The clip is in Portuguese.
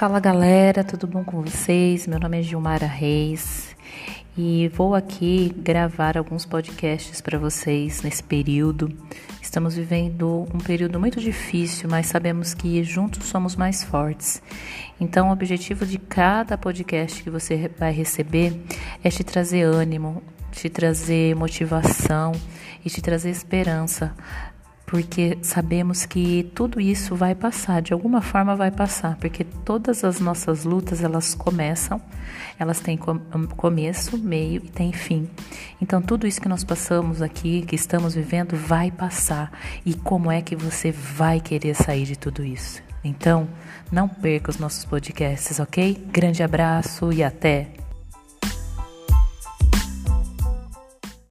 Fala galera, tudo bom com vocês? Meu nome é Gilmara Reis e vou aqui gravar alguns podcasts para vocês nesse período. Estamos vivendo um período muito difícil, mas sabemos que juntos somos mais fortes. Então, o objetivo de cada podcast que você vai receber é te trazer ânimo, te trazer motivação e te trazer esperança porque sabemos que tudo isso vai passar, de alguma forma vai passar, porque todas as nossas lutas elas começam, elas têm começo, meio e têm fim. Então tudo isso que nós passamos aqui, que estamos vivendo, vai passar. E como é que você vai querer sair de tudo isso? Então, não perca os nossos podcasts, ok? Grande abraço e até!